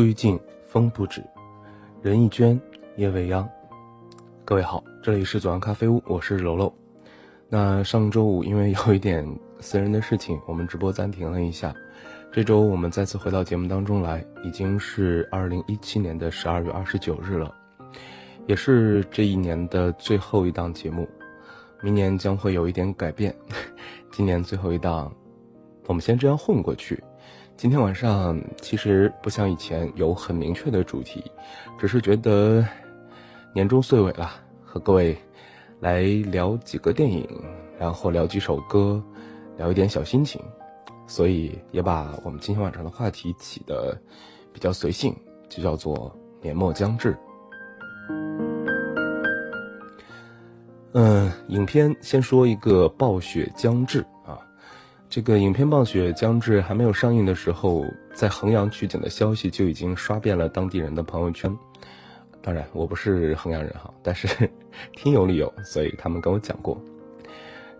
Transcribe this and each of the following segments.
树欲静，风不止，人已倦，夜未央。各位好，这里是左岸咖啡屋，我是楼楼。那上周五因为有一点私人的事情，我们直播暂停了一下。这周我们再次回到节目当中来，已经是二零一七年的十二月二十九日了，也是这一年的最后一档节目。明年将会有一点改变，今年最后一档，我们先这样混过去。今天晚上其实不像以前有很明确的主题，只是觉得年终岁尾了，和各位来聊几个电影，然后聊几首歌，聊一点小心情，所以也把我们今天晚上的话题起的比较随性，就叫做年末将至。嗯，影片先说一个暴雪将至。这个影片《暴雪将至》还没有上映的时候，在衡阳取景的消息就已经刷遍了当地人的朋友圈。当然，我不是衡阳人哈，但是听有理由，所以他们跟我讲过。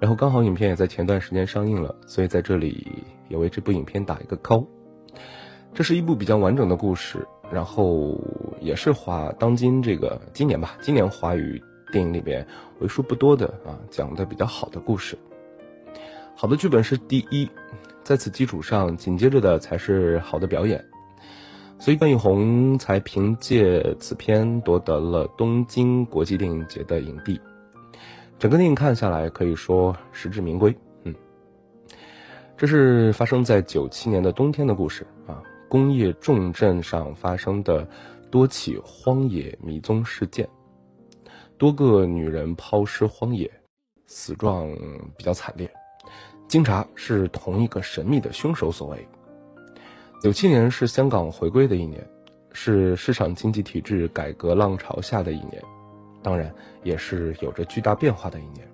然后刚好影片也在前段时间上映了，所以在这里也为这部影片打一个 call。这是一部比较完整的故事，然后也是华当今这个今年吧，今年华语电影里边为数不多的啊讲的比较好的故事。好的剧本是第一，在此基础上，紧接着的才是好的表演，所以段奕宏才凭借此片夺得了东京国际电影节的影帝。整个电影看下来，可以说实至名归。嗯，这是发生在九七年的冬天的故事啊，工业重镇上发生的多起荒野迷踪事件，多个女人抛尸荒野，死状比较惨烈。经查是同一个神秘的凶手所为。九七年是香港回归的一年，是市场经济体制改革浪潮下的一年，当然也是有着巨大变化的一年。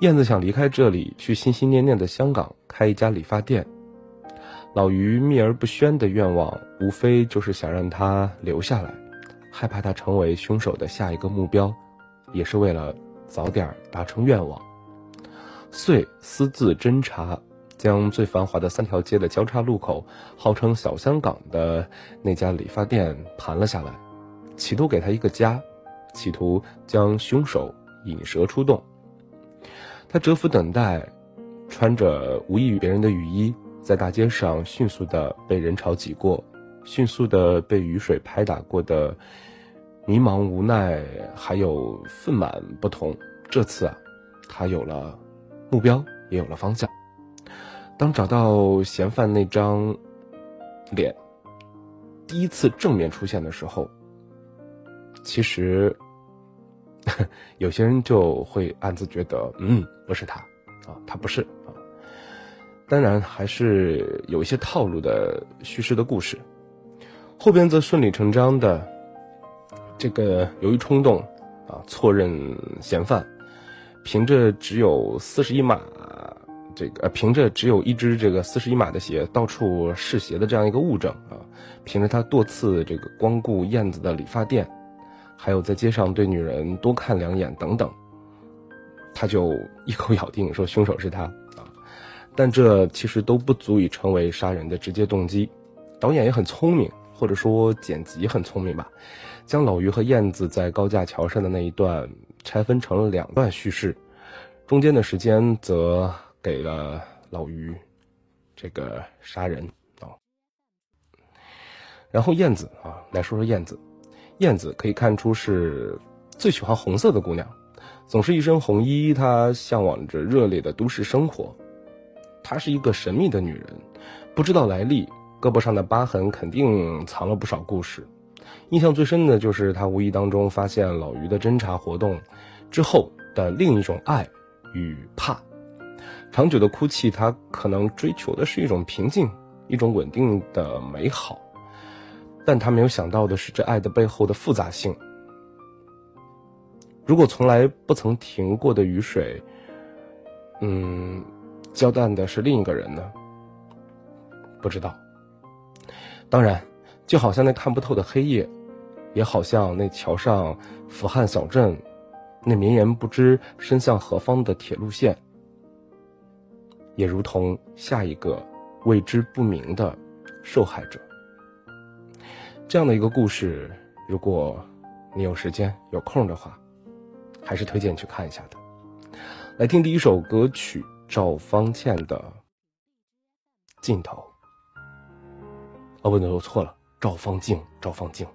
燕子想离开这里，去心心念念的香港开一家理发店。老于秘而不宣的愿望，无非就是想让他留下来，害怕他成为凶手的下一个目标，也是为了早点达成愿望。遂私自侦查，将最繁华的三条街的交叉路口，号称小香港的那家理发店盘了下来，企图给他一个家，企图将凶手引蛇出洞。他蛰伏等待，穿着无异于别人的雨衣，在大街上迅速的被人潮挤过，迅速的被雨水拍打过的迷茫无奈，还有愤满不同。这次啊，他有了。目标也有了方向。当找到嫌犯那张脸第一次正面出现的时候，其实 有些人就会暗自觉得，嗯，不是他啊，他不是啊。当然，还是有一些套路的叙事的故事。后边则顺理成章的，这个由于冲动啊，错认嫌犯，凭着只有四十一码，这个凭着只有一只这个四十一码的鞋到处试鞋的这样一个物证啊，凭着他多次这个光顾燕子的理发店，还有在街上对女人多看两眼等等，他就一口咬定说凶手是他啊，但这其实都不足以成为杀人的直接动机。导演也很聪明。或者说剪辑很聪明吧，将老于和燕子在高架桥上的那一段拆分成了两段叙事，中间的时间则给了老于这个杀人啊。然后燕子啊，来说说燕子，燕子可以看出是最喜欢红色的姑娘，总是一身红衣，她向往着热烈的都市生活，她是一个神秘的女人，不知道来历。胳膊上的疤痕肯定藏了不少故事，印象最深的就是他无意当中发现老于的侦查活动之后的另一种爱与怕。长久的哭泣，他可能追求的是一种平静，一种稳定的美好，但他没有想到的是这爱的背后的复杂性。如果从来不曾停过的雨水，嗯，交淡的是另一个人呢？不知道。当然，就好像那看不透的黑夜，也好像那桥上俯瞰小镇，那绵延不知伸向何方的铁路线，也如同下一个未知不明的受害者。这样的一个故事，如果你有时间有空的话，还是推荐去看一下的。来听第一首歌曲，赵方倩的《尽头》。哦，不对，我错了，赵方静，赵方静。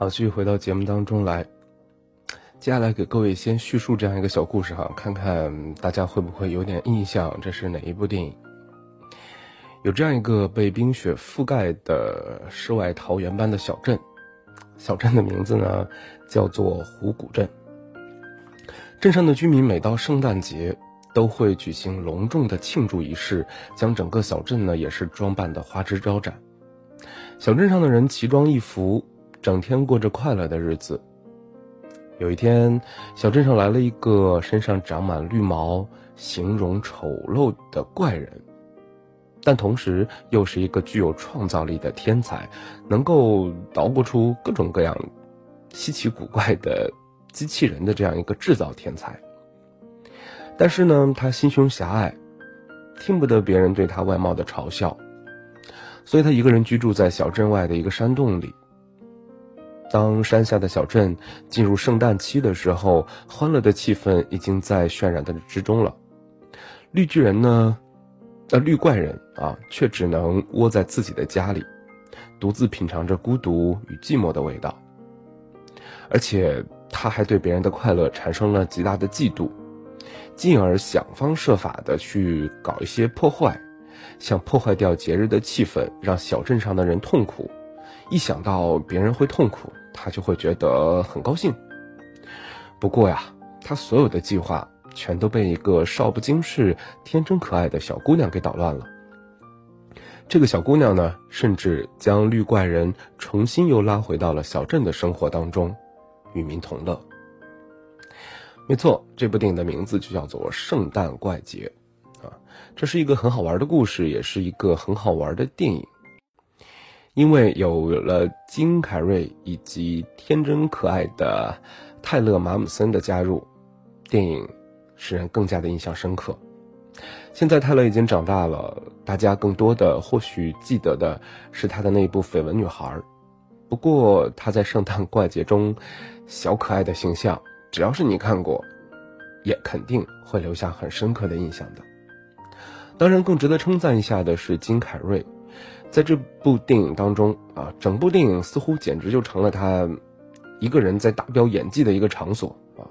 好，继续回到节目当中来。接下来给各位先叙述这样一个小故事哈，看看大家会不会有点印象，这是哪一部电影？有这样一个被冰雪覆盖的世外桃源般的小镇，小镇的名字呢叫做湖谷镇。镇上的居民每到圣诞节都会举行隆重的庆祝仪式，将整个小镇呢也是装扮的花枝招展。小镇上的人奇装异服。整天过着快乐的日子。有一天，小镇上来了一个身上长满绿毛、形容丑陋的怪人，但同时又是一个具有创造力的天才，能够捣鼓出各种各样稀奇古怪的机器人的这样一个制造天才。但是呢，他心胸狭隘，听不得别人对他外貌的嘲笑，所以他一个人居住在小镇外的一个山洞里。当山下的小镇进入圣诞期的时候，欢乐的气氛已经在渲染的之中了。绿巨人呢，呃，绿怪人啊，却只能窝在自己的家里，独自品尝着孤独与寂寞的味道。而且他还对别人的快乐产生了极大的嫉妒，进而想方设法的去搞一些破坏，想破坏掉节日的气氛，让小镇上的人痛苦。一想到别人会痛苦，他就会觉得很高兴。不过呀，他所有的计划全都被一个少不经事、天真可爱的小姑娘给捣乱了。这个小姑娘呢，甚至将绿怪人重新又拉回到了小镇的生活当中，与民同乐。没错，这部电影的名字就叫做《圣诞怪杰》，啊，这是一个很好玩的故事，也是一个很好玩的电影。因为有了金凯瑞以及天真可爱的泰勒马姆森的加入，电影使人更加的印象深刻。现在泰勒已经长大了，大家更多的或许记得的是他的那一部《绯闻女孩》。不过他在《圣诞怪杰》中小可爱的形象，只要是你看过，也肯定会留下很深刻的印象的。当然，更值得称赞一下的是金凯瑞。在这部电影当中啊，整部电影似乎简直就成了他一个人在达标演技的一个场所啊！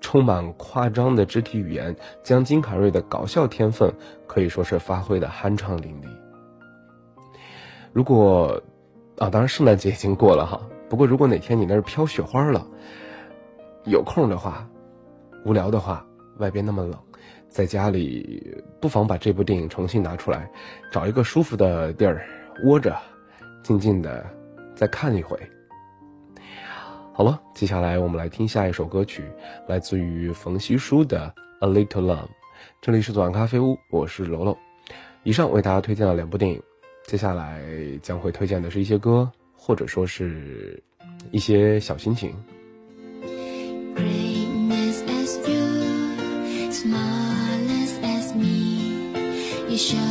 充满夸张的肢体语言，将金凯瑞的搞笑天分可以说是发挥的酣畅淋漓。如果啊，当然圣诞节已经过了哈，不过如果哪天你那儿飘雪花了，有空的话，无聊的话，外边那么冷。在家里，不妨把这部电影重新拿出来，找一个舒服的地儿窝着，静静的再看一回。好了，接下来我们来听下一首歌曲，来自于冯曦舒的《A Little Love》。这里是左岸咖啡屋，我是楼楼。以上为大家推荐了两部电影，接下来将会推荐的是一些歌，或者说是一些小心情。show.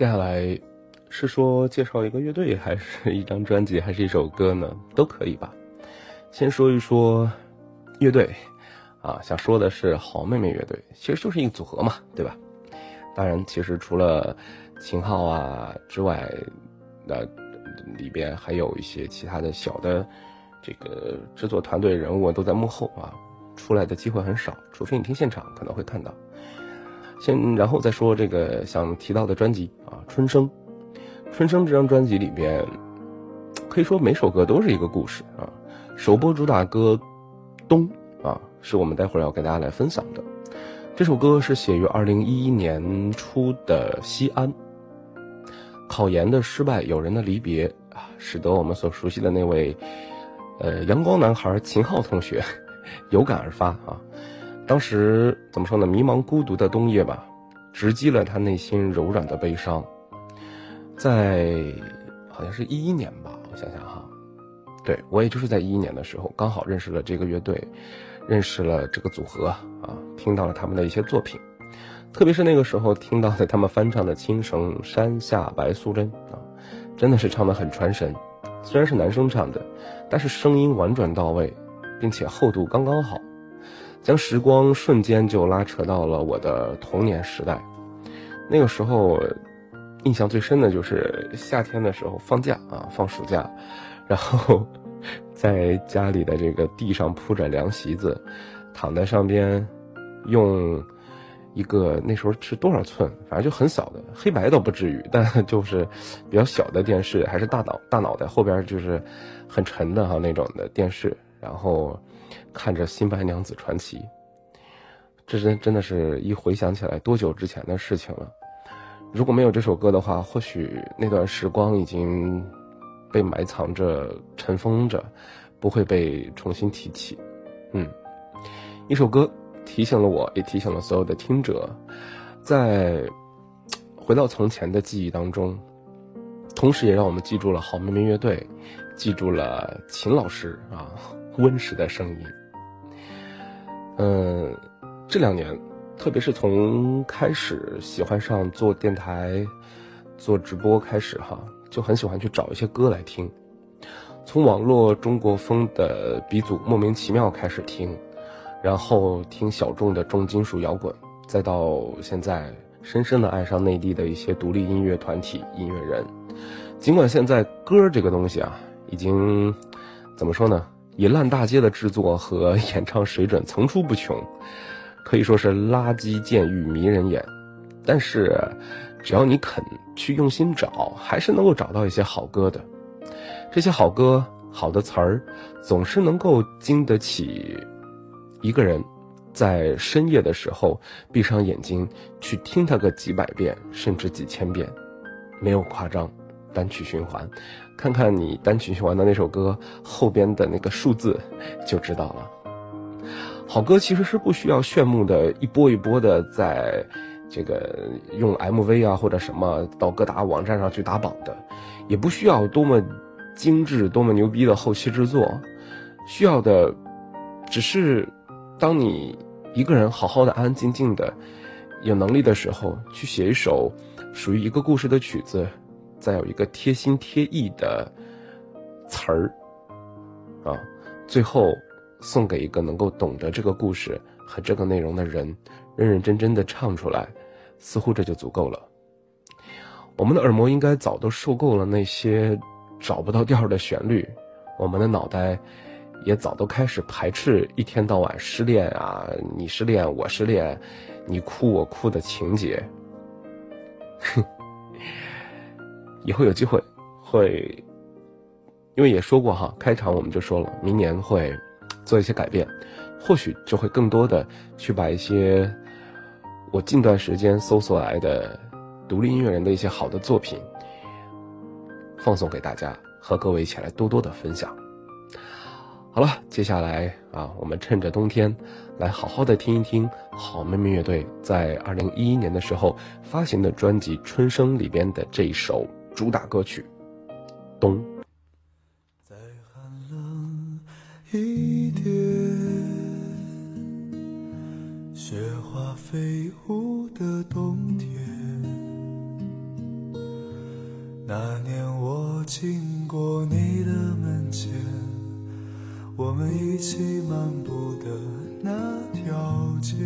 接下来是说介绍一个乐队，还是一张专辑，还是一首歌呢？都可以吧。先说一说乐队啊，想说的是好妹妹乐队，其实就是一个组合嘛，对吧？当然，其实除了秦昊啊之外，那里边还有一些其他的小的这个制作团队人物都在幕后啊，出来的机会很少，除非你听现场可能会看到。先，然后再说这个想提到的专辑啊，《春生》。《春生》这张专辑里边，可以说每首歌都是一个故事啊。首播主打歌《冬》啊，是我们待会儿要给大家来分享的。这首歌是写于二零一一年初的西安。考研的失败，友人的离别啊，使得我们所熟悉的那位，呃，阳光男孩秦昊同学 有感而发啊。当时怎么说呢？迷茫孤独的冬夜吧，直击了他内心柔软的悲伤。在好像是一一年吧，我想想哈，对我也就是在一一年的时候，刚好认识了这个乐队，认识了这个组合啊，听到了他们的一些作品，特别是那个时候听到的他们翻唱的《青城山下白素贞》啊，真的是唱得很传神。虽然是男生唱的，但是声音婉转到位，并且厚度刚刚好。将时光瞬间就拉扯到了我的童年时代，那个时候印象最深的就是夏天的时候放假啊，放暑假，然后 在家里的这个地上铺着凉席子，躺在上边，用一个那时候是多少寸，反正就很小的黑白倒不至于，但 就是比较小的电视，还是大脑大脑袋后边就是很沉的哈那种的电视，然后。看着《新白娘子传奇》，这真真的是一回想起来多久之前的事情了。如果没有这首歌的话，或许那段时光已经被埋藏着、尘封着，不会被重新提起。嗯，一首歌提醒了我，也提醒了所有的听者，在回到从前的记忆当中，同时也让我们记住了好妹妹乐队，记住了秦老师啊。温实的声音，嗯，这两年，特别是从开始喜欢上做电台、做直播开始哈，就很喜欢去找一些歌来听。从网络中国风的鼻祖莫名其妙开始听，然后听小众的重金属摇滚，再到现在深深的爱上内地的一些独立音乐团体、音乐人。尽管现在歌这个东西啊，已经怎么说呢？以烂大街的制作和 演唱水准层出不穷，可以说是垃圾渐欲迷人眼。但是，只要你肯去用心找，还是能够找到一些好歌的。这些好歌、好的词儿，总是能够经得起一个人在深夜的时候闭上眼睛去听它个几百遍，甚至几千遍，没有夸张。单曲循环，看看你单曲循环的那首歌后边的那个数字，就知道了。好歌其实是不需要炫目的，一波一波的在，这个用 MV 啊或者什么到各大网站上去打榜的，也不需要多么精致、多么牛逼的后期制作，需要的只是当你一个人好好的、安安静静的，有能力的时候，去写一首属于一个故事的曲子。再有一个贴心贴意的词儿，啊，最后送给一个能够懂得这个故事和这个内容的人，认认真真的唱出来，似乎这就足够了。我们的耳膜应该早都受够了那些找不到调的旋律，我们的脑袋也早都开始排斥一天到晚失恋啊，你失恋我失恋，你哭我哭的情节。哼以后有机会会，因为也说过哈，开场我们就说了，明年会做一些改变，或许就会更多的去把一些我近段时间搜索来的独立音乐人的一些好的作品放送给大家，和各位一起来多多的分享。好了，接下来啊，我们趁着冬天，来好好的听一听好妹妹乐队在二零一一年的时候发行的专辑《春生》里边的这一首主打歌曲《冬》。再寒冷一点，雪花飞舞的冬天。那年我经过你的门前，我们一起漫步的那条街，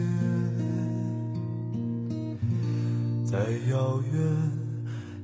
再遥远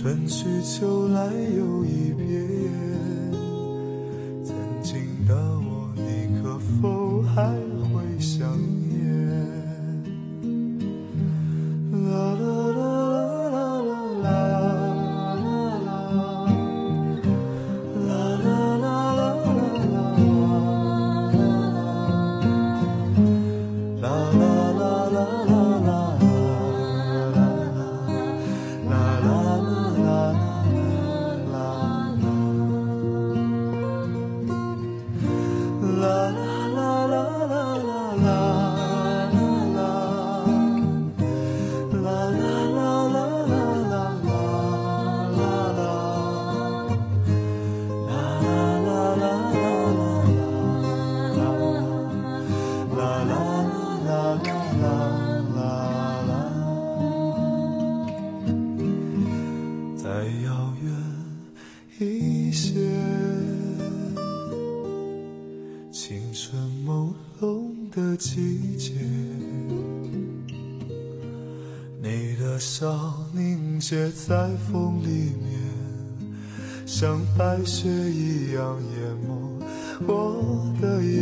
春去秋来又一别。在风里面，像白雪一样淹没我的眼。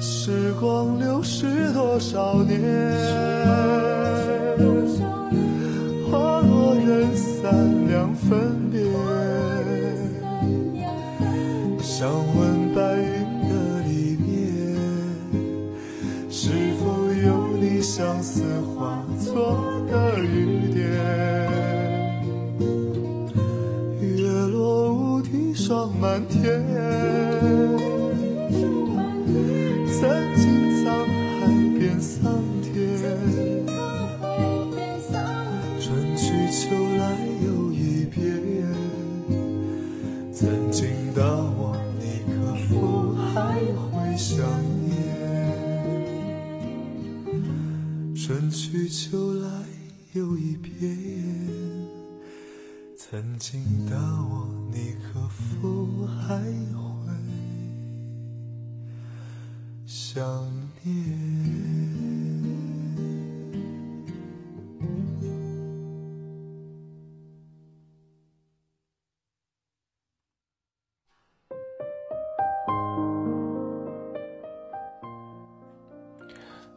时光流逝多少年？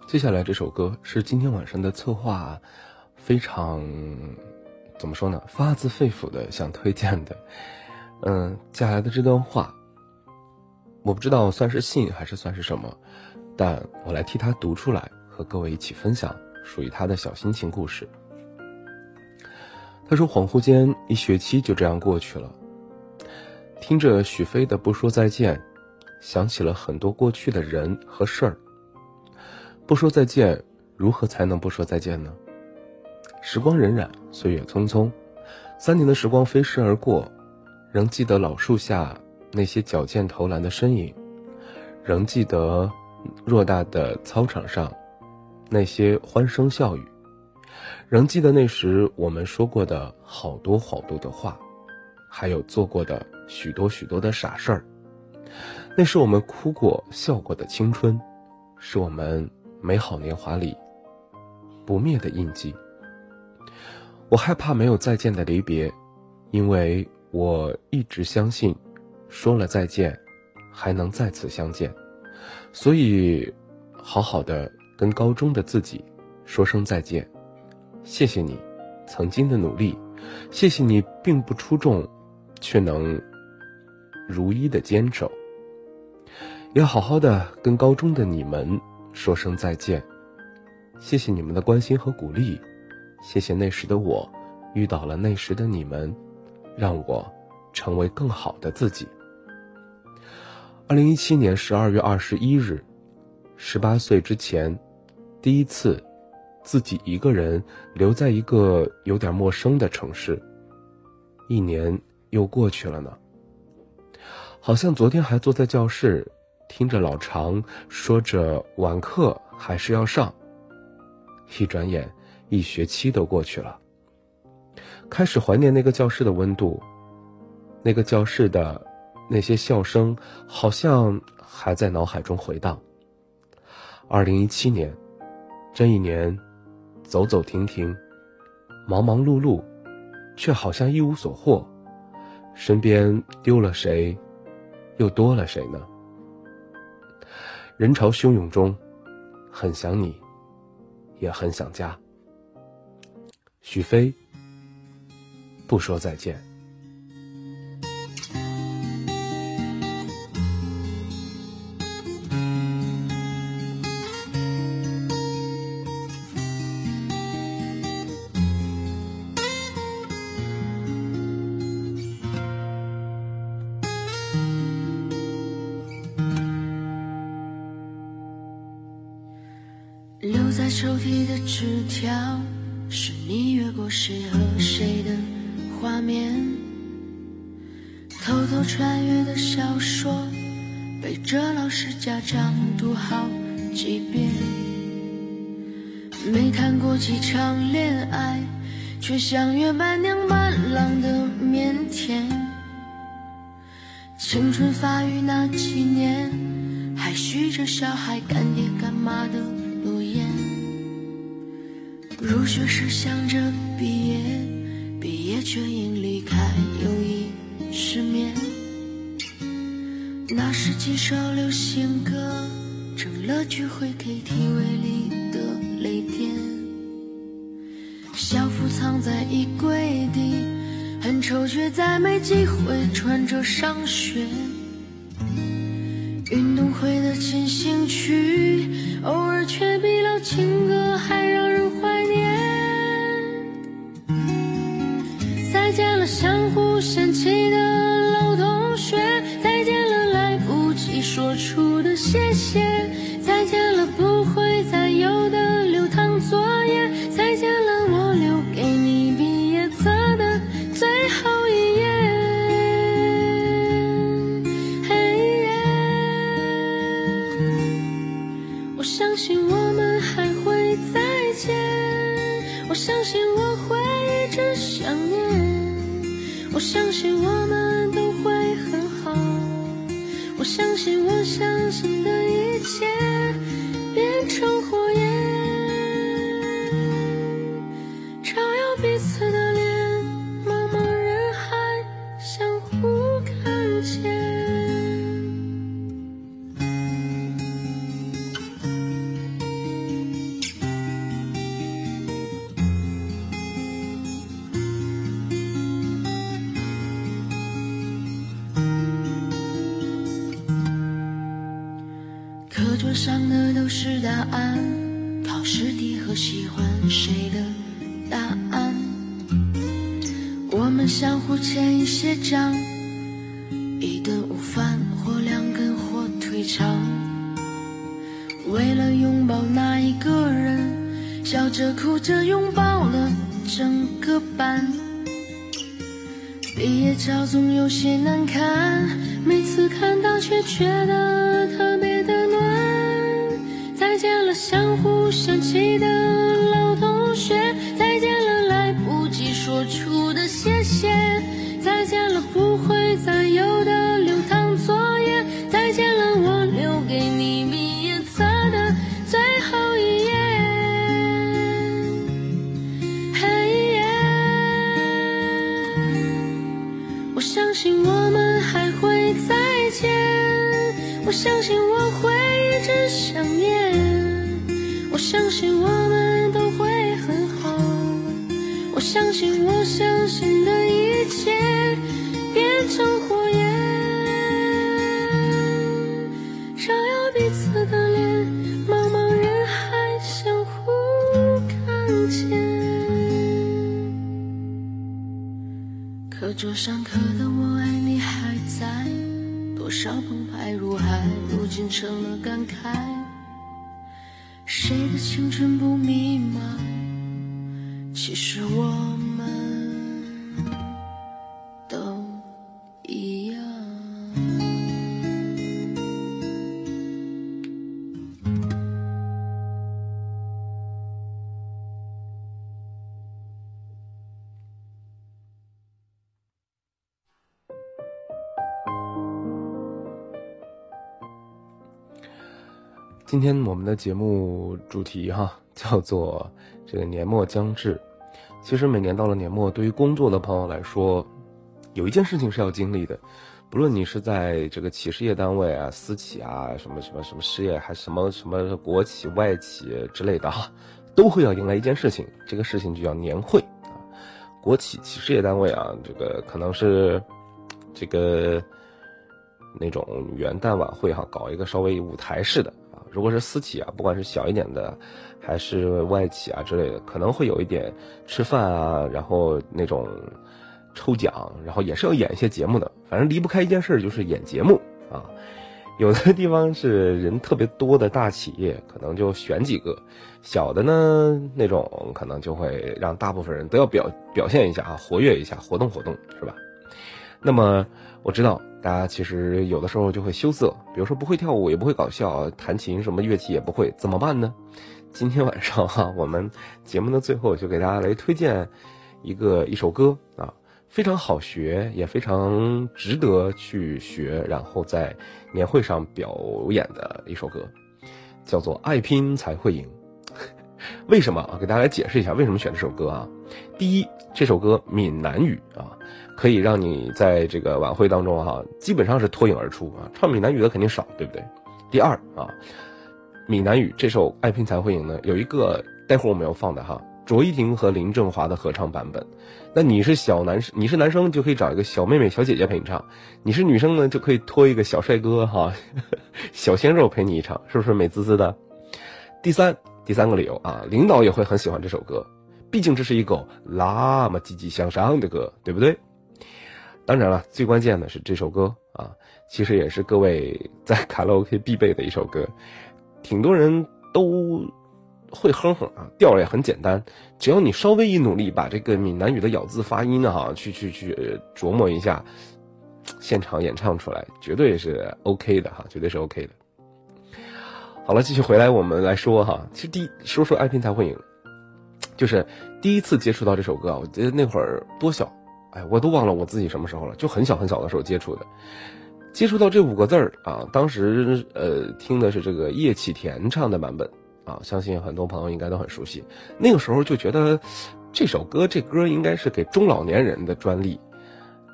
接下来这首歌是今天晚上的策划，非常怎么说呢？发自肺腑的想推荐的。嗯，接下来的这段话，我不知道算是信还是算是什么，但我来替他读出来，和各位一起分享属于他的小心情故事。他说：“恍惚间，一学期就这样过去了。听着许飞的《不说再见》，想起了很多过去的人和事儿。不说再见，如何才能不说再见呢？时光荏苒，岁月匆匆，三年的时光飞逝而过，仍记得老树下那些矫健投篮的身影，仍记得偌大的操场上那些欢声笑语。”仍记得那时我们说过的好多好多的话，还有做过的许多许多的傻事儿。那是我们哭过笑过的青春，是我们美好年华里不灭的印记。我害怕没有再见的离别，因为我一直相信，说了再见，还能再次相见。所以，好好的跟高中的自己说声再见。谢谢你，曾经的努力，谢谢你并不出众，却能如一的坚守。要好好的跟高中的你们说声再见，谢谢你们的关心和鼓励，谢谢那时的我遇到了那时的你们，让我成为更好的自己。二零一七年十二月二十一日，十八岁之前，第一次。自己一个人留在一个有点陌生的城市，一年又过去了呢。好像昨天还坐在教室，听着老常说着晚课还是要上。一转眼，一学期都过去了。开始怀念那个教室的温度，那个教室的那些笑声，好像还在脑海中回荡。二零一七年，这一年。走走停停，忙忙碌碌，却好像一无所获。身边丢了谁，又多了谁呢？人潮汹涌中，很想你，也很想家。许飞，不说再见。耀彼此的脸，茫茫人海相互看见。课桌上刻的我爱你还在，多少澎湃如海，如今成了感慨。谁的青春不迷今天我们的节目主题哈 叫做这个年末将至。其实每年到了年末，对于工作的朋友来说，有一件事情是要经历的，不论你是在这个企事业单位啊、私企啊、什么什么什么事业，还什么什么国企、外企之类的哈，都会要迎来一件事情，这个事情就叫年会啊。国企、企事业单位啊，这个可能是这个那种元旦晚会哈，搞一个稍微舞台式的。如果是私企啊，不管是小一点的，还是外企啊之类的，可能会有一点吃饭啊，然后那种抽奖，然后也是要演一些节目的。反正离不开一件事，就是演节目啊。有的地方是人特别多的大企业，可能就选几个；小的呢，那种可能就会让大部分人都要表表现一下啊，活跃一下，活动活动，是吧？那么我知道大家其实有的时候就会羞涩，比如说不会跳舞，也不会搞笑，弹琴什么乐器也不会，怎么办呢？今天晚上哈、我们节目的最后就给大家来推荐一个一首歌啊，非常好学，也非常值得去学，然后在年会上表演的一首歌，叫做《爱拼才会赢》。为什么啊？给大家来解释一下为什么选这首歌啊？第一，这首歌闽南语啊，可以让你在这个晚会当中哈、基本上是脱颖而出啊。唱闽南语的肯定少，对不对？第二啊，闽南语这首《爱拼才会赢》呢，有一个待会儿我们要放的哈，卓依婷和林振华的合唱版本。那你是小男生，你是男生就可以找一个小妹妹、小姐姐陪你唱；你是女生呢，就可以托一个小帅哥哈、小鲜肉陪你一唱，是不是美滋滋的？第三，第三个理由啊，领导也会很喜欢这首歌，毕竟这是一首那么积极向上的歌，对不对？当然了，最关键的是这首歌啊，其实也是各位 在卡拉 OK 必备的一首歌，挺多人都会哼哼啊，调也很简单，只要你稍微一努力，把这个闽南语的咬字发音哈、去去去琢磨一下，现场演唱出来，绝对是 OK 的哈，绝对是 OK 的。好了，继续回来，我们来说哈，其实第一说说爱拼才会赢，就是第一次接触到这首歌，我记得那会儿多小，哎，我都忘了我自己什么时候了，就很小很小的时候接触的。接触到这五个字儿啊，当时呃听的是这个叶启田唱的版本啊，相信很多朋友应该都很熟悉。那个时候就觉得这首歌这歌应该是给中老年人的专利，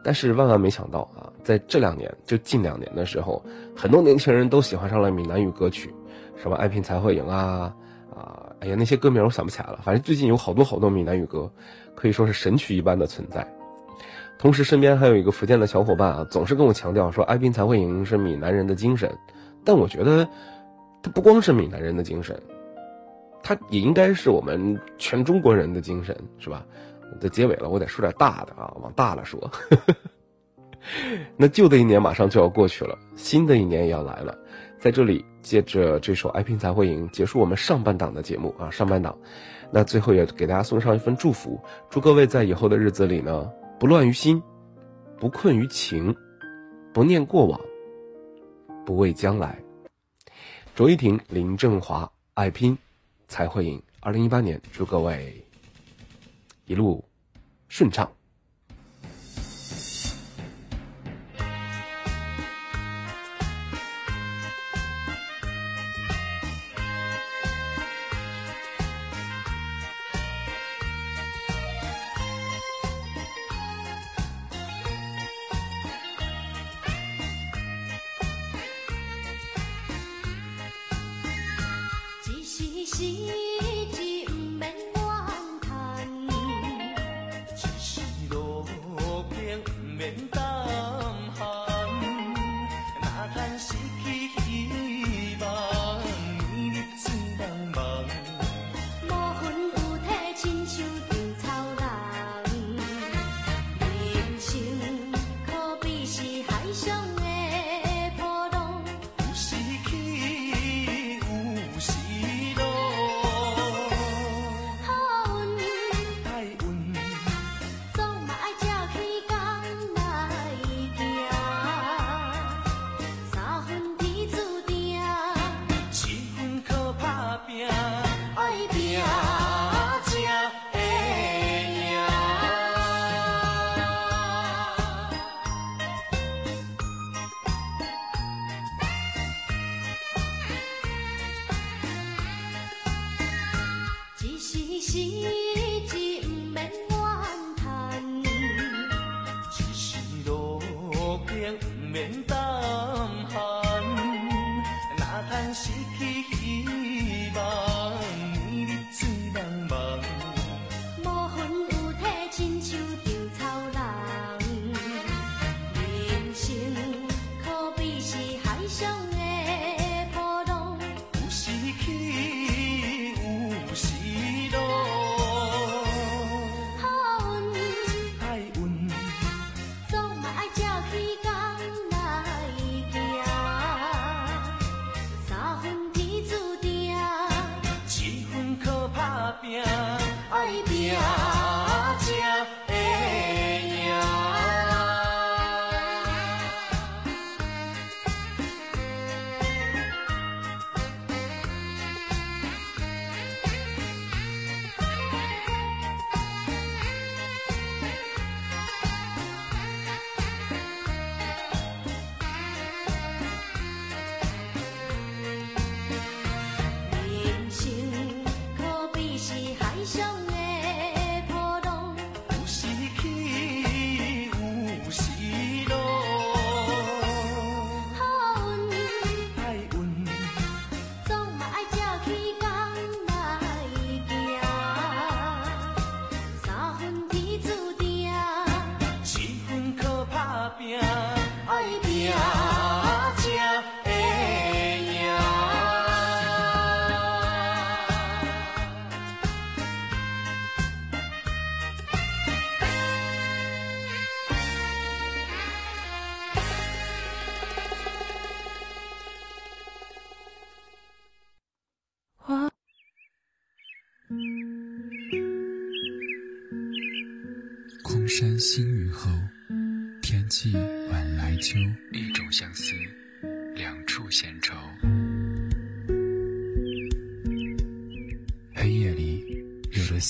但是万万没想到啊，在这两年就近两年的时候，很多年轻人都喜欢上了闽南语歌曲，什么“爱拼才会赢”啊啊，哎呀那些歌名我想不起来了，反正最近有好多好多闽南语歌，可以说是神曲一般的存在。同时，身边还有一个福建的小伙伴啊，总是跟我强调说“爱拼才会赢”是闽南人的精神，但我觉得，它不光是闽南人的精神，它也应该是我们全中国人的精神，是吧？的结尾了，我得说点大的啊，往大了说。那旧的一年马上就要过去了，新的一年也要来了。在这里，借着这首《爱拼才会赢》，结束我们上半档的节目啊，上半档。那最后也给大家送上一份祝福，祝各位在以后的日子里呢，不乱于心，不困于情，不念过往，不畏将来。卓依婷、林振华，爱拼才会赢。二零一八年，祝各位一路顺畅。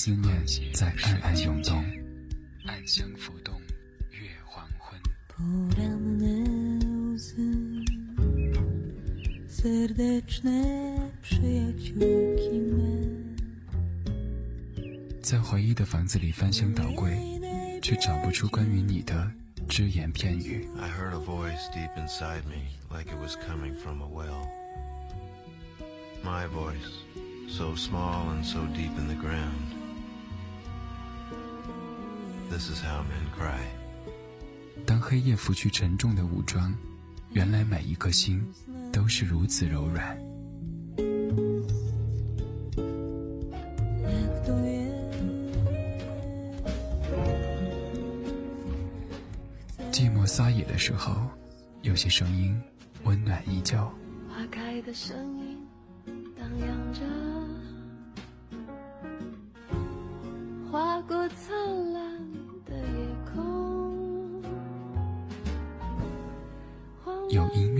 思念在暗暗涌动，暗香浮动，月黄昏。在回忆的房子里翻箱倒柜，却找不出关于你的只言片语。I heard a voice deep inside me, like it was coming from a well. My voice, so small and so deep in the ground. 当黑夜拂去沉重的武装，原来每一颗心都是如此柔软。寂寞撒野的时候，有些声音温暖依旧。花开的声音荡漾着，划过灿烂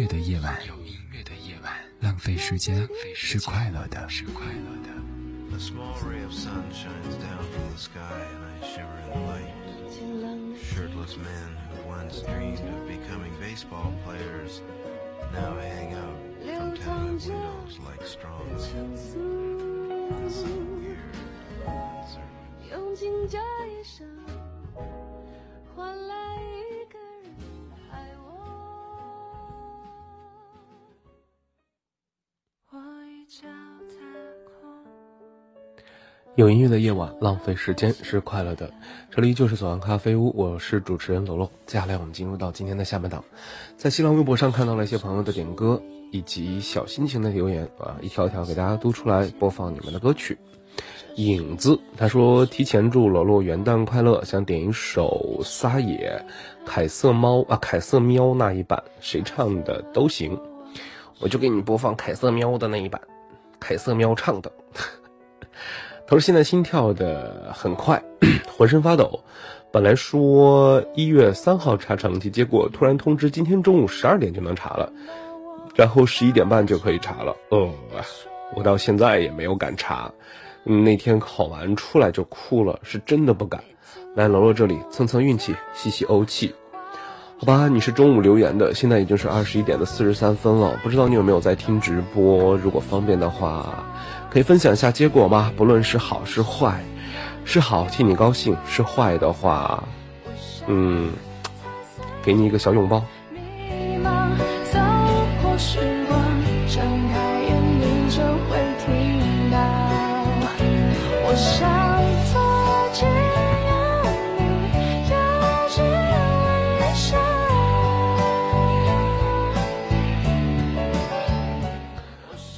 乐的夜晚，有音乐的。夜晚，浪费时间是快乐的，有音乐的夜晚，浪费时间是快乐的。这里就是左岸咖啡屋，我是主持人罗罗。接下来我们进入到今天的下半档，在新浪微博上看到了一些朋友的点歌以及小心情的留言啊，一条一条给大家读出来，播放你们的歌曲。影子他说提前祝罗罗元旦快乐，想点一首《撒野》，凯瑟猫啊凯瑟喵那一版，谁唱的都行，我就给你播放凯瑟喵的那一版，凯瑟喵唱的。他说现在心跳的很快，浑身发抖。本来说一月三号查成绩，结果突然通知今天中午十二点就能查了，然后十一点半就可以查了。哦，我到现在也没有敢查。那天考完出来就哭了，是真的不敢。来楼楼这里蹭蹭运气，吸吸欧气。好吧，你是中午留言的，现在已经是二十一点的四十三分了，不知道你有没有在听直播？如果方便的话，可以分享一下结果吗？不论是好是坏，是好替你高兴，是坏的话，嗯，给你一个小拥抱。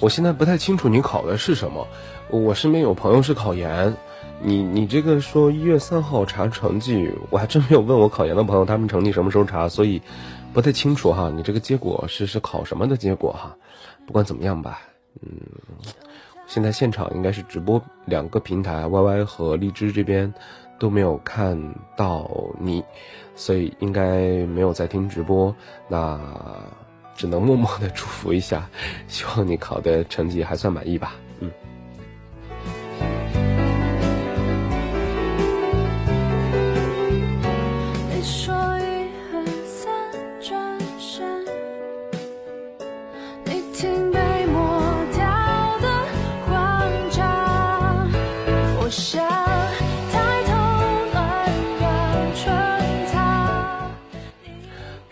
我现在不太清楚你考的是什么，我身边有朋友是考研，你你这个说一月三号查成绩，我还真没有问我考研的朋友他们成绩什么时候查，所以不太清楚哈。你这个结果是是考什么的结果哈？不管怎么样吧，嗯，现在现场应该是直播两个平台，Y Y 和荔枝这边都没有看到你，所以应该没有在听直播。那只能默默的祝福一下，希望你考的成绩还算满意吧。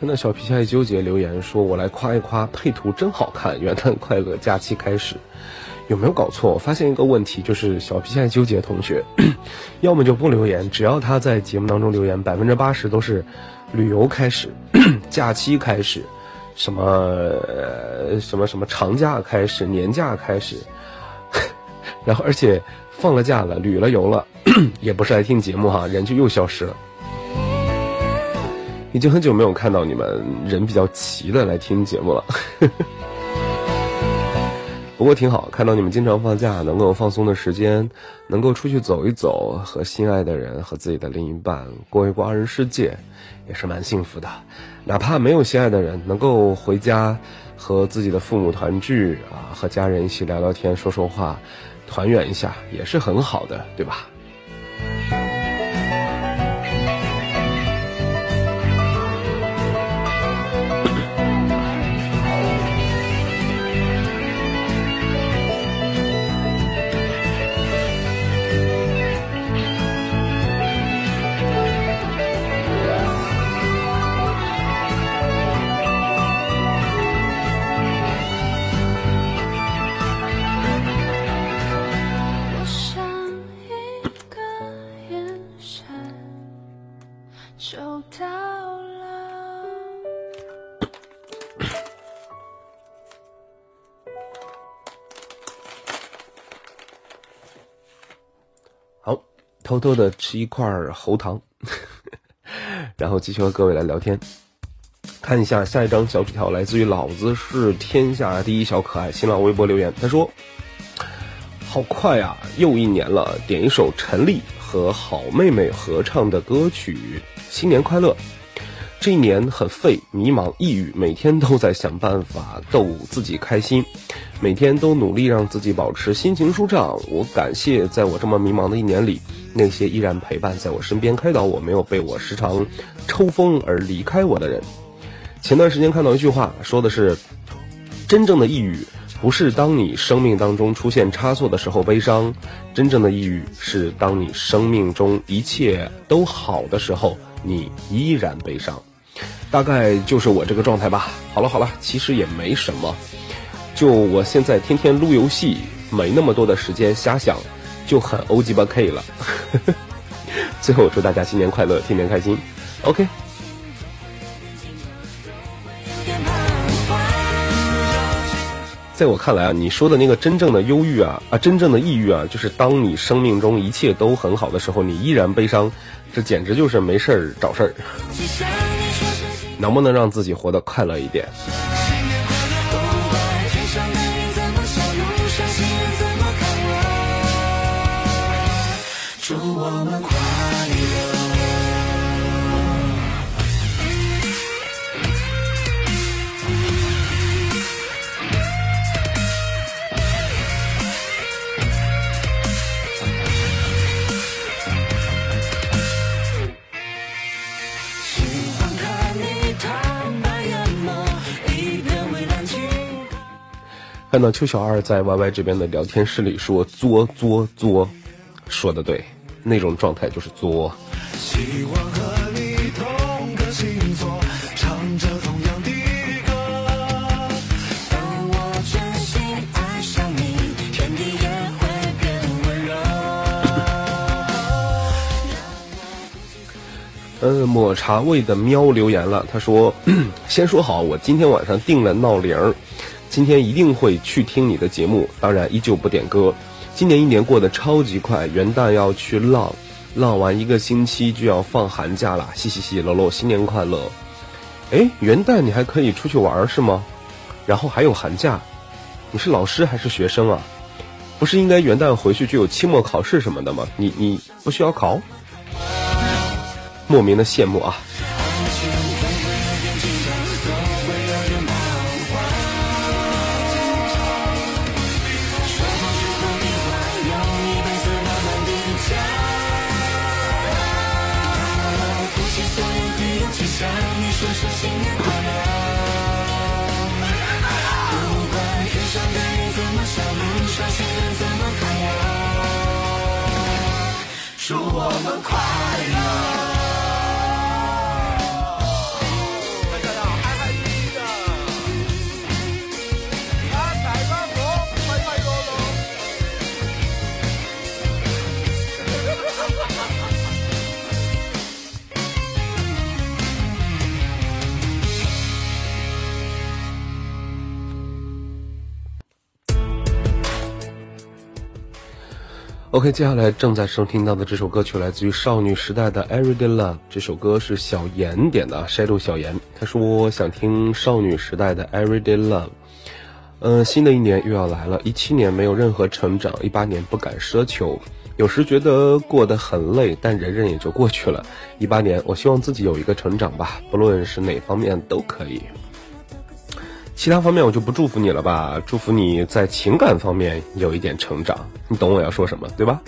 看到小皮虾爱纠结留言说：“我来夸一夸，配图真好看，元旦快乐，假期开始。”有没有搞错？我发现一个问题，就是小皮虾爱纠结同学，要么就不留言，只要他在节目当中留言，百分之八十都是旅游开始、假期开始、什么、什么什么长假开始、年假开始，然后而且放了假了、旅了游了，也不是来听节目哈，人就又消失了。已经很久没有看到你们人比较齐的来听节目了，不过挺好，看到你们经常放假，能够有放松的时间，能够出去走一走，和心爱的人和自己的另一半过一过二人世界，也是蛮幸福的。哪怕没有心爱的人，能够回家和自己的父母团聚啊，和家人一起聊聊天、说说话，团圆一下，也是很好的，对吧？偷偷的吃一块喉糖，然后继续和各位来聊天。看一下下一张小纸条，来自于老子是天下第一小可爱新浪微博留言，他说：“好快啊，又一年了，点一首陈粒和好妹妹合唱的歌曲，新年快乐。”这一年很废，迷茫、抑郁，每天都在想办法逗自己开心，每天都努力让自己保持心情舒畅。我感谢在我这么迷茫的一年里，那些依然陪伴在我身边、开导我、没有被我时常抽风而离开我的人。前段时间看到一句话，说的是：真正的抑郁不是当你生命当中出现差错的时候悲伤，真正的抑郁是当你生命中一切都好的时候，你依然悲伤。大概就是我这个状态吧。好了好了，其实也没什么，就我现在天天撸游戏，没那么多的时间瞎想，就很 O 鸡巴 K 了。最后祝大家新年快乐，天天开心。OK。在我看来啊，你说的那个真正的忧郁啊啊，真正的抑郁啊，就是当你生命中一切都很好的时候，你依然悲伤，这简直就是没事儿找事儿。能不能让自己活得快乐一点？看到邱小二在 Y Y 这边的聊天室里说“作作作”，说的对，那种状态就是作。希望和你同个星座，唱着同样的歌。当我真心爱上你，天地也会变温柔。呃，抹茶味的喵留言了，他说：“ 先说好，我今天晚上定了闹铃儿，今天一定会去听你的节目，当然依旧不点歌。今年一年过得超级快，元旦要去浪，浪完一个星期就要放寒假了，嘻嘻嘻，楼楼新年快乐！哎，元旦你还可以出去玩是吗？然后还有寒假，你是老师还是学生啊？不是应该元旦回去就有期末考试什么的吗？你你不需要考？莫名的羡慕啊！OK，接下来正在收听到的这首歌曲来自于少女时代的《Everyday Love》。这首歌是小严点的，Shadow 小严。他说想听少女时代的《Everyday Love》。嗯，新的一年又要来了，一七年没有任何成长，一八年不敢奢求，有时觉得过得很累，但忍忍也就过去了。一八年，我希望自己有一个成长吧，不论是哪方面都可以。其他方面我就不祝福你了吧，祝福你在情感方面有一点成长，你懂我要说什么，对吧？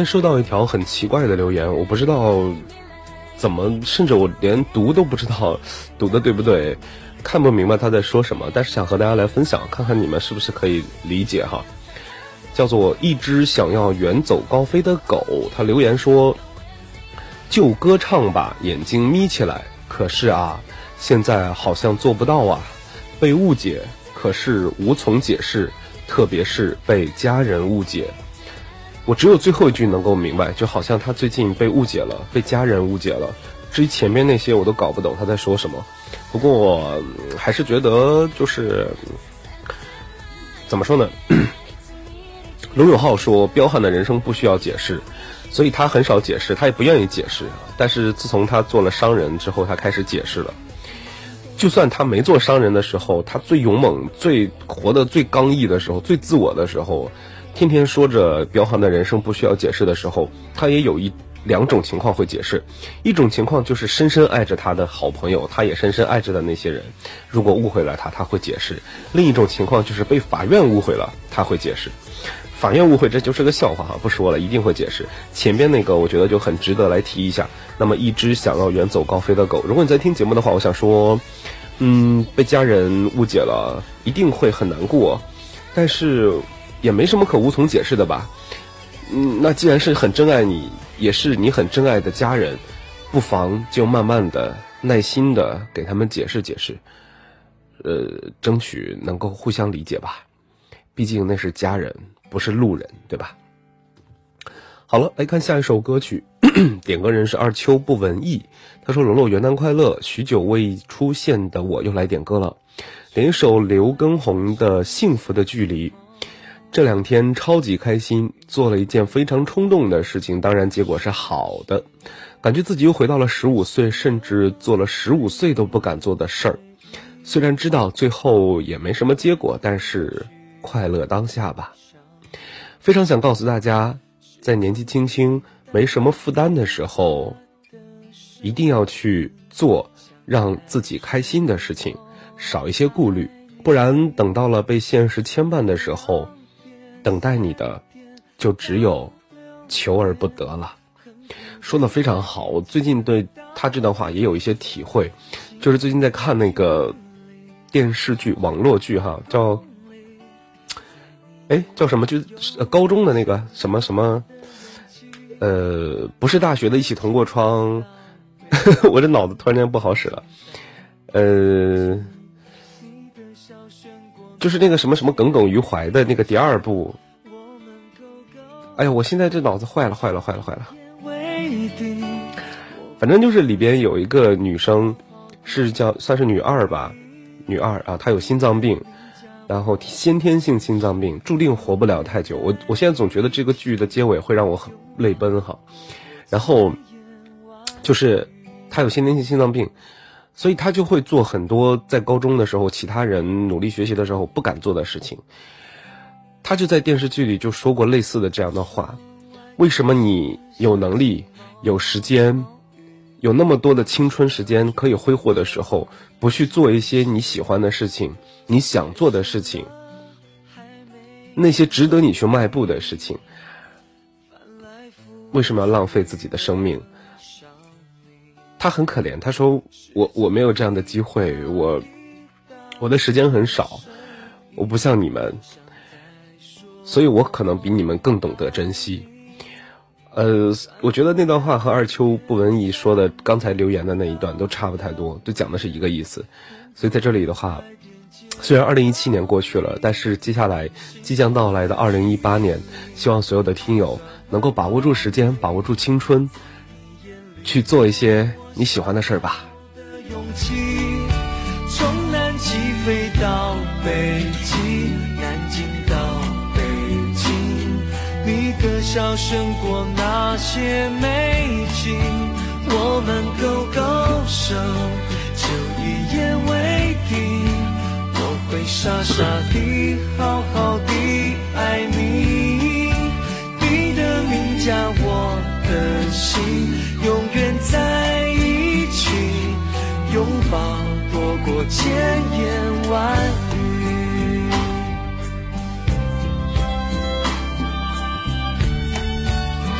天收到一条很奇怪的留言，我不知道怎么，甚至我连读都不知道读的对不对，看不明白他在说什么，但是想和大家来分享，看看你们是不是可以理解哈。叫做一只想要远走高飞的狗，他留言说：“就歌唱吧，眼睛眯起来。可是啊，现在好像做不到啊，被误解，可是无从解释，特别是被家人误解。我只有最后一句能够明白，就好像他最近被误解了，被家人误解了。至于前面那些，我都搞不懂他在说什么。不过我还是觉得，就是怎么说呢？” 罗永浩说：“彪悍的人生不需要解释，所以他很少解释，他也不愿意解释。但是自从他做了商人之后，他开始解释了。就算他没做商人的时候，他最勇猛、最活得最刚毅的时候、最自我的时候，天天说着彪悍的人生不需要解释的时候，他也有一两种情况会解释。一种情况就是深深爱着他的好朋友，他也深深爱着的那些人，如果误会了他，他会解释；另一种情况就是被法院误会了，他会解释。”法院误会，这就是个笑话哈，不说了，一定会解释。前边那个我觉得就很值得来提一下。那么，一只想要远走高飞的狗，如果你在听节目的话，我想说，嗯，被家人误解了，一定会很难过，但是也没什么可无从解释的吧。嗯，那既然是很珍爱你，也是你很珍爱的家人，不妨就慢慢的、耐心的给他们解释解释，呃，争取能够互相理解吧。毕竟那是家人。不是路人，对吧？好了，来看下一首歌曲，点歌人是二秋不文艺。他说：“龙龙元旦快乐，许久未出现的我又来点歌了，点一首刘畊宏的《幸福的距离》。这两天超级开心，做了一件非常冲动的事情，当然结果是好的，感觉自己又回到了十五岁，甚至做了十五岁都不敢做的事儿。虽然知道最后也没什么结果，但是快乐当下吧。”非常想告诉大家，在年纪轻轻、没什么负担的时候，一定要去做让自己开心的事情，少一些顾虑，不然等到了被现实牵绊的时候，等待你的就只有求而不得了。说的非常好，我最近对他这段话也有一些体会，就是最近在看那个电视剧、网络剧，哈，叫。哎，叫什么？就呃，高中的那个什么什么，呃，不是大学的，一起同过窗。我这脑子突然间不好使了。呃，就是那个什么什么耿耿于怀的那个第二部。哎呀，我现在这脑子坏了，坏了，坏了，坏了。反正就是里边有一个女生，是叫算是女二吧，女二啊，她有心脏病。然后先天性心脏病注定活不了太久。我我现在总觉得这个剧的结尾会让我很泪奔哈。然后就是她有先天性心脏病，所以他就会做很多在高中的时候其他人努力学习的时候不敢做的事情。他就在电视剧里就说过类似的这样的话：为什么你有能力、有时间、有那么多的青春时间可以挥霍的时候，不去做一些你喜欢的事情？你想做的事情，那些值得你去迈步的事情，为什么要浪费自己的生命？他很可怜，他说：“我我没有这样的机会，我我的时间很少，我不像你们，所以我可能比你们更懂得珍惜。”呃，我觉得那段话和二秋不文艺说的刚才留言的那一段都差不太多，都讲的是一个意思，所以在这里的话。虽然二零一七年过去了，但是接下来即将到来的二零一八年，希望所有的听友能够把握住时间，把握住青春，去做一些你喜欢的事儿吧。勇气从南极飞到北极，南京到北京，你的笑胜过那些美景，我们勾勾手，就一言为定。我会傻傻地、好好地爱你，你的名加我的心，永远在一起，拥抱多过千言万语。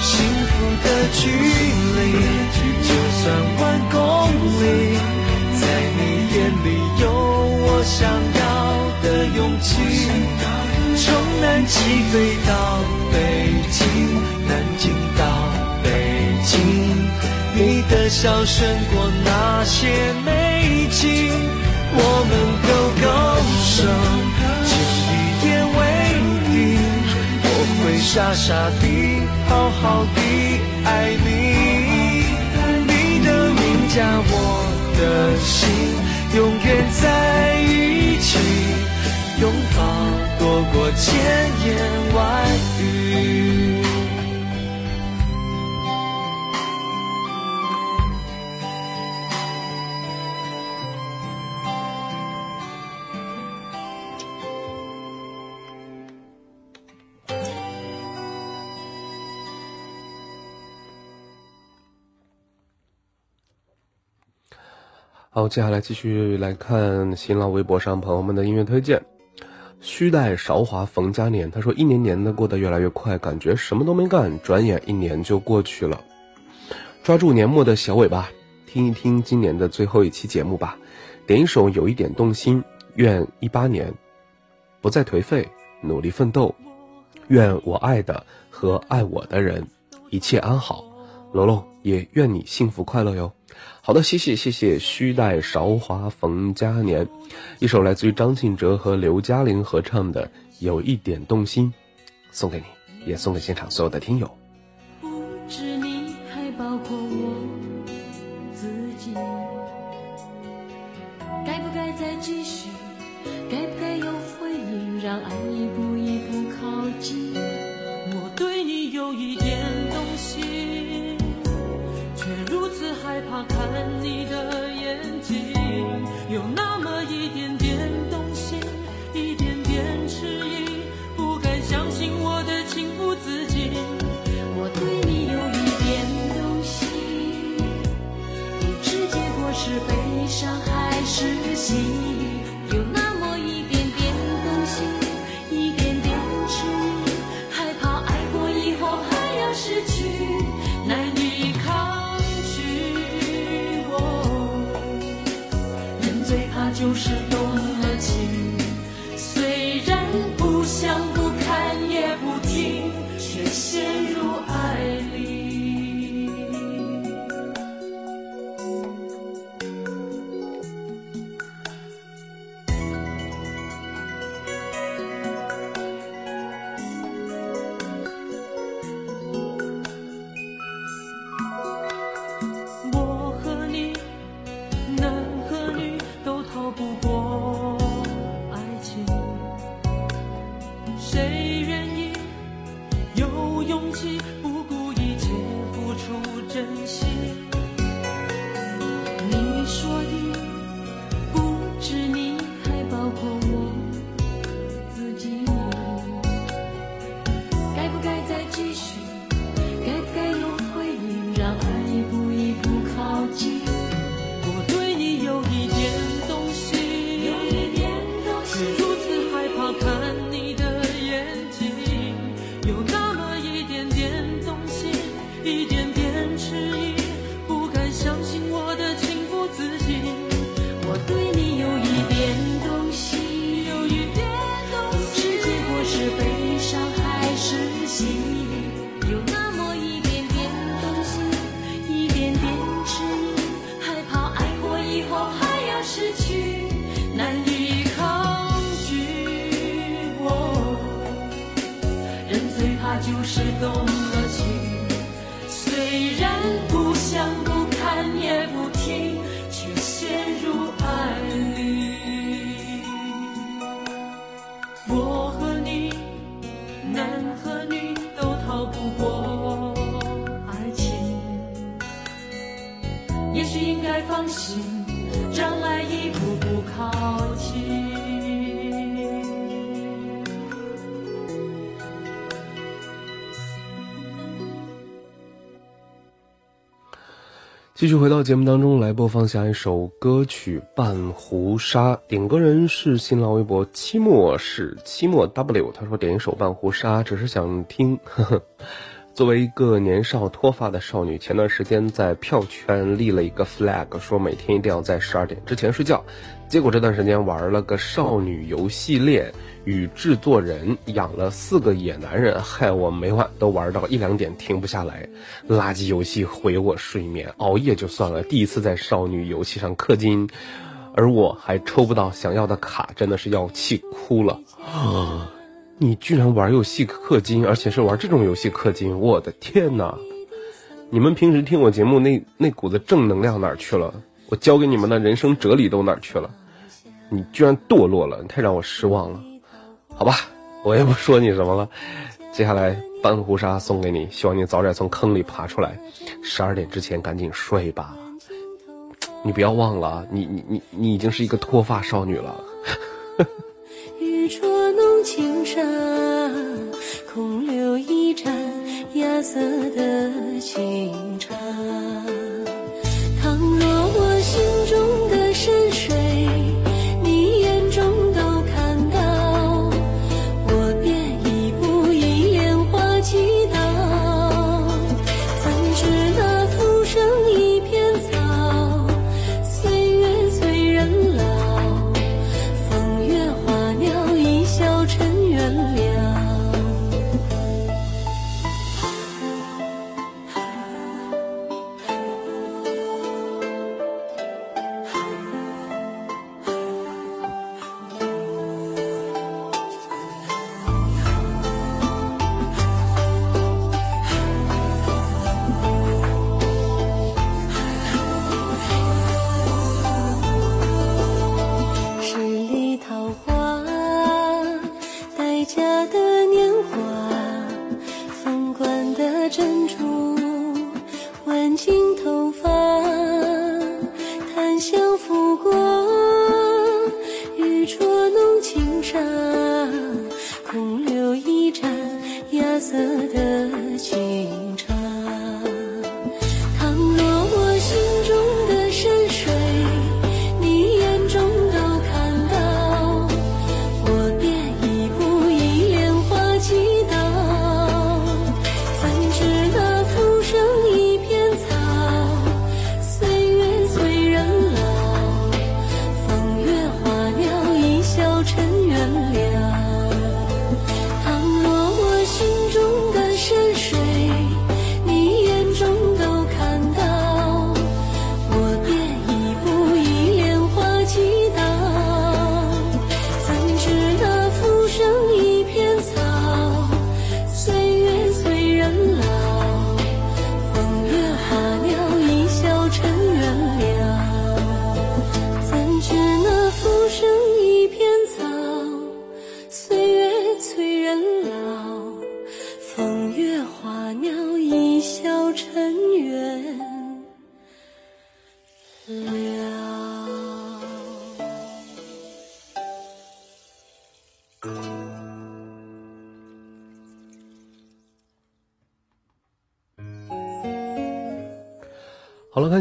幸福的距离，就算万公里，在你眼里有我想要的勇气。从南极飞到笑胜过那些美景。我们勾勾手，情侣也为定。我会傻傻地，好好地爱你。你的名加我的心，永远在一起。拥抱多过千言万语。好，接下来继续来看新浪微博上朋友们的音乐推荐。须带韶华逢佳年，他说一年年的过得越来越快，感觉什么都没干，转眼一年就过去了。抓住年末的小尾巴，听一听今年的最后一期节目吧，点一首有一点动心。愿一八年不再颓废，努力奋斗。愿我爱的和爱我的人一切安好。楼楼也愿你幸福快乐哟。好的，谢谢谢谢。须待韶华逢佳年，一首来自于张信哲和刘嘉玲合唱的《有一点动心》，送给你，也送给现场所有的听友。心，让爱一步步靠近。继续回到节目当中来播放下一首歌曲《半壶纱》，点歌人是新浪微博期末是期末 W，他说点一首《半壶纱》，只是想听，呵呵，作为一个年少脱发的少女，前段时间在票圈立了一个 flag，说每天一定要在十二点之前睡觉。结果这段时间玩了个少女游戏链，与制作人养了四个野男人，害我每晚都玩到一两点停不下来。垃圾游戏毁我睡眠，熬夜就算了，第一次在少女游戏上氪金，而我还抽不到想要的卡，真的是要气哭了。你居然玩游戏氪金，而且是玩这种游戏氪金，我的天哪！你们平时听我节目那那股子正能量哪去了？我教给你们的人生哲理都哪去了？你居然堕落了，你太让我失望了。好吧，我也不说你什么了。接下来半壶纱送给你，希望你早点从坑里爬出来。十二点之前赶紧睡吧。你不要忘了，你你你你已经是一个脱发少女了。玉镯弄轻纱，空留一盏芽色的清茶。倘若我心中的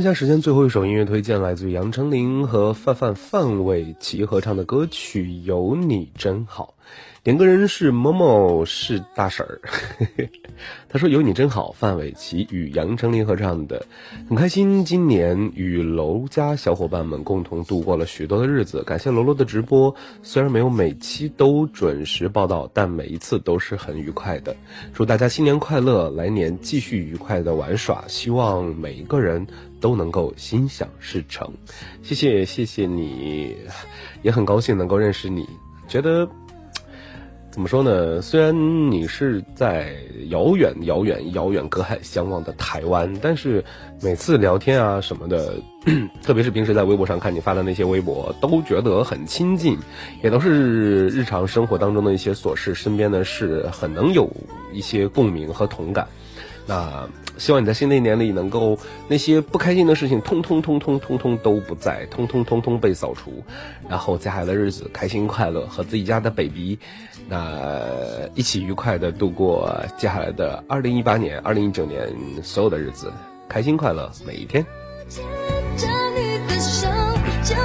下时间，最后一首音乐推荐来自于杨丞琳和范范范玮琪合唱的歌曲《有你真好》，点歌人是某某是大婶儿，他说有你真好，范玮琪与杨丞琳合唱的，很开心，今年与楼家小伙伴们共同度过了许多的日子，感谢楼楼的直播，虽然没有每期都准时报道，但每一次都是很愉快的，祝大家新年快乐，来年继续愉快的玩耍，希望每一个人都能够心想事成，谢谢谢谢你，也很高兴能够认识你，觉得。怎么说呢？虽然你是在遥远、遥远、遥远隔海相望的台湾，但是每次聊天啊什么的，特别是平时在微博上看你发的那些微博，都觉得很亲近，也都是日常生活当中的一些琐事、身边的事，很能有一些共鸣和同感。那希望你在新的一年里能够那些不开心的事情，通通通通通通都不在，通通通通被扫除，然后接下来的日子开心快乐，和自己家的 baby，那一起愉快的度过接下来的二零一八年、二零一九年所有的日子，开心快乐每一天。牵着你的手就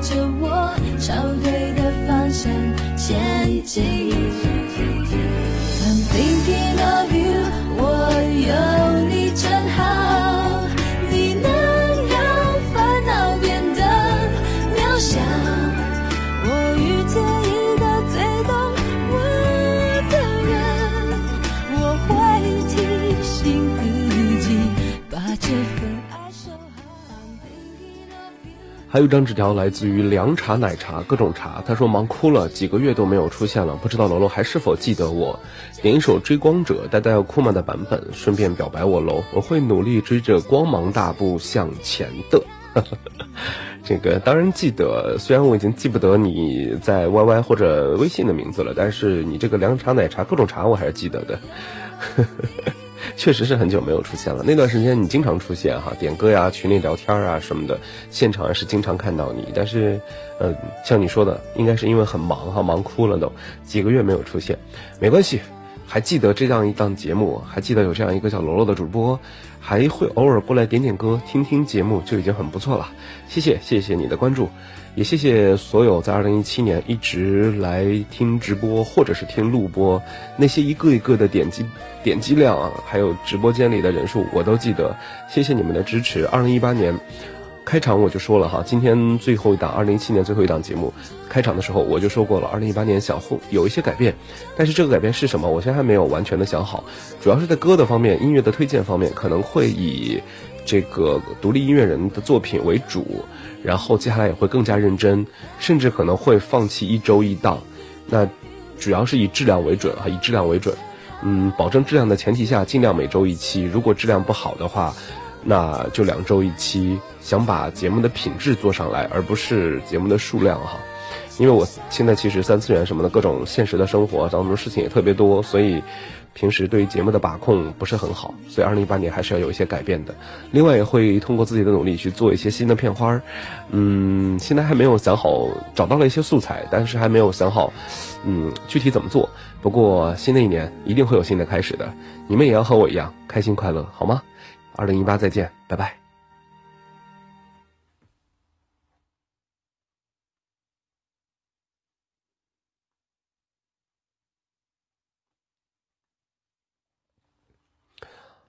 着我朝对的方向前进。还有一张纸条来自于凉茶奶茶各种茶，他说忙哭了，几个月都没有出现了，不知道楼楼还是否记得我？点一首《追光者》，带带有库玛的版本，顺便表白我喽，我会努力追着光芒大步向前的。这个当然记得，虽然我已经记不得你在 YY 或者微信的名字了，但是你这个凉茶奶茶各种茶我还是记得的。确实是很久没有出现了，那段时间你经常出现哈，点歌呀、群里聊天啊什么的，现场是经常看到你。但是，嗯，像你说的，应该是因为很忙哈，忙哭了都，几个月没有出现，没关系，还记得这样一档节目，还记得有这样一个叫罗罗的主播，还会偶尔过来点点歌、听听节目，就已经很不错了。谢谢，谢谢你的关注。也谢谢所有在二零一七年一直来听直播或者是听录播那些一个一个的点击点击量啊，还有直播间里的人数，我都记得。谢谢你们的支持。二零一八年开场我就说了哈，今天最后一档二零一七年最后一档节目开场的时候我就说过了，二零一八年想后有一些改变，但是这个改变是什么，我现在还没有完全的想好。主要是在歌的方面、音乐的推荐方面，可能会以这个独立音乐人的作品为主。然后接下来也会更加认真，甚至可能会放弃一周一档，那主要是以质量为准啊，以质量为准，嗯，保证质量的前提下，尽量每周一期。如果质量不好的话，那就两周一期。想把节目的品质做上来，而不是节目的数量哈。因为我现在其实三次元什么的各种现实的生活当中事情也特别多，所以。平时对于节目的把控不是很好，所以二零一八年还是要有一些改变的。另外也会通过自己的努力去做一些新的片花。嗯，现在还没有想好，找到了一些素材，但是还没有想好，嗯，具体怎么做。不过新的一年一定会有新的开始的，你们也要和我一样开心快乐，好吗？二零一八再见，拜拜。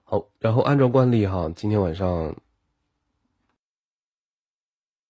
好，然后按照惯例哈，今天晚上